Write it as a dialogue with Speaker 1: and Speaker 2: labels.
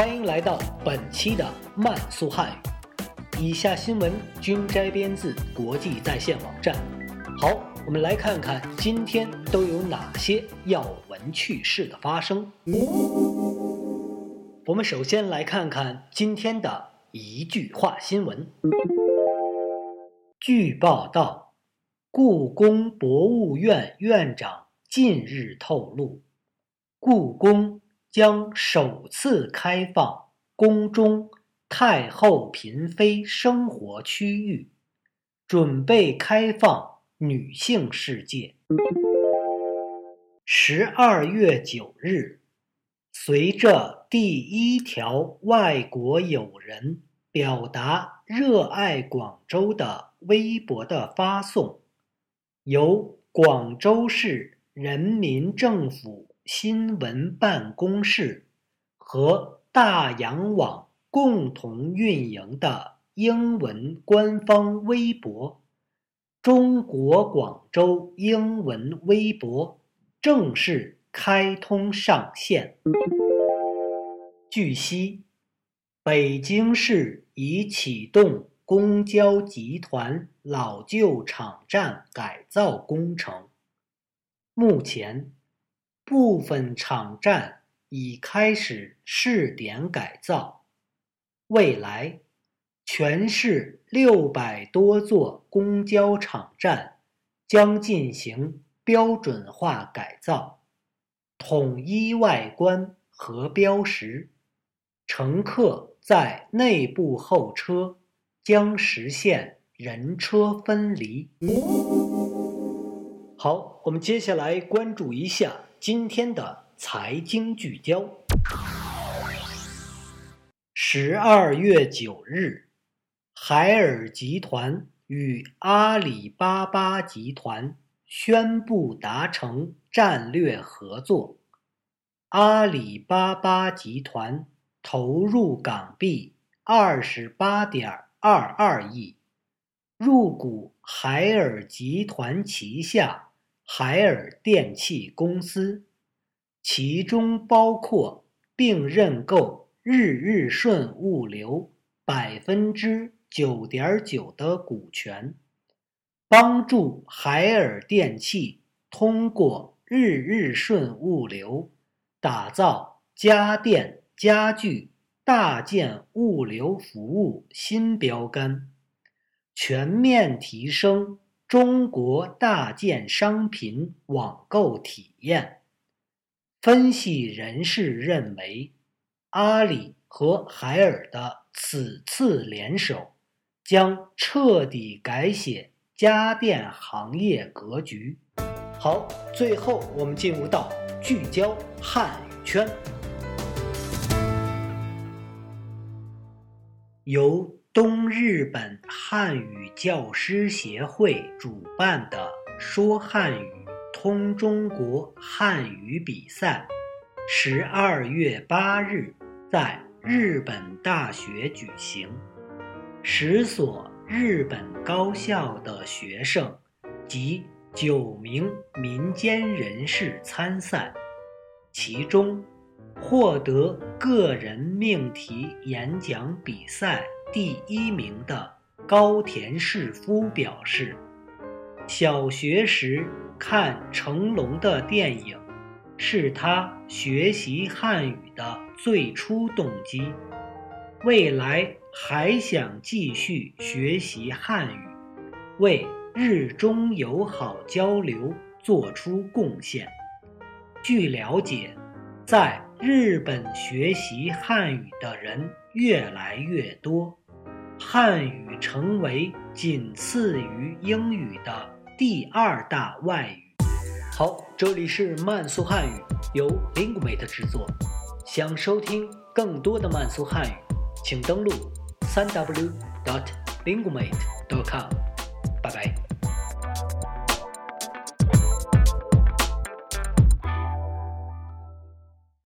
Speaker 1: 欢迎来到本期的慢速汉语。以下新闻均摘编自国际在线网站。好，我们来看看今天都有哪些要闻趣事的发生。我们首先来看看今天的一句话新闻。据报道，故宫博物院院长近日透露。故宫将首次开放宫中太后嫔妃生活区域，准备开放女性世界。十二月九日，随着第一条外国友人表达热爱广州的微博的发送，由广州市人民政府。新闻办公室和大洋网共同运营的英文官方微博“中国广州英文微博”正式开通上线。据悉，北京市已启动公交集团老旧场站改造工程，目前。部分场站已开始试点改造，未来全市六百多座公交场站将进行标准化改造，统一外观和标识，乘客在内部候车将实现人车分离。好，我们接下来关注一下。今天的财经聚焦。十二月九日，海尔集团与阿里巴巴集团宣布达成战略合作。阿里巴巴集团投入港币二十八点二二亿，入股海尔集团旗下。海尔电器公司，其中包括并认购日日顺物流百分之九点九的股权，帮助海尔电器通过日日顺物流打造家电、家具、大件物流服务新标杆，全面提升。中国大件商品网购体验分析人士认为，阿里和海尔的此次联手将彻底改写家电行业格局。好，最后我们进入到聚焦汉语圈，由。东日本汉语教师协会主办的“说汉语，通中国”汉语比赛，十二月八日在日本大学举行。十所日本高校的学生及九名民间人士参赛，其中获得个人命题演讲比赛。第一名的高田世夫表示，小学时看成龙的电影，是他学习汉语的最初动机。未来还想继续学习汉语，为日中友好交流做出贡献。据了解，在日本学习汉语的人越来越多。汉语成为仅次于英语的第二大外语。好，这里是慢速汉语，由 l i n g u a t e 制作。想收听更多的慢速汉语，请登录三 w dot l i n g u m a t e dot com。拜拜。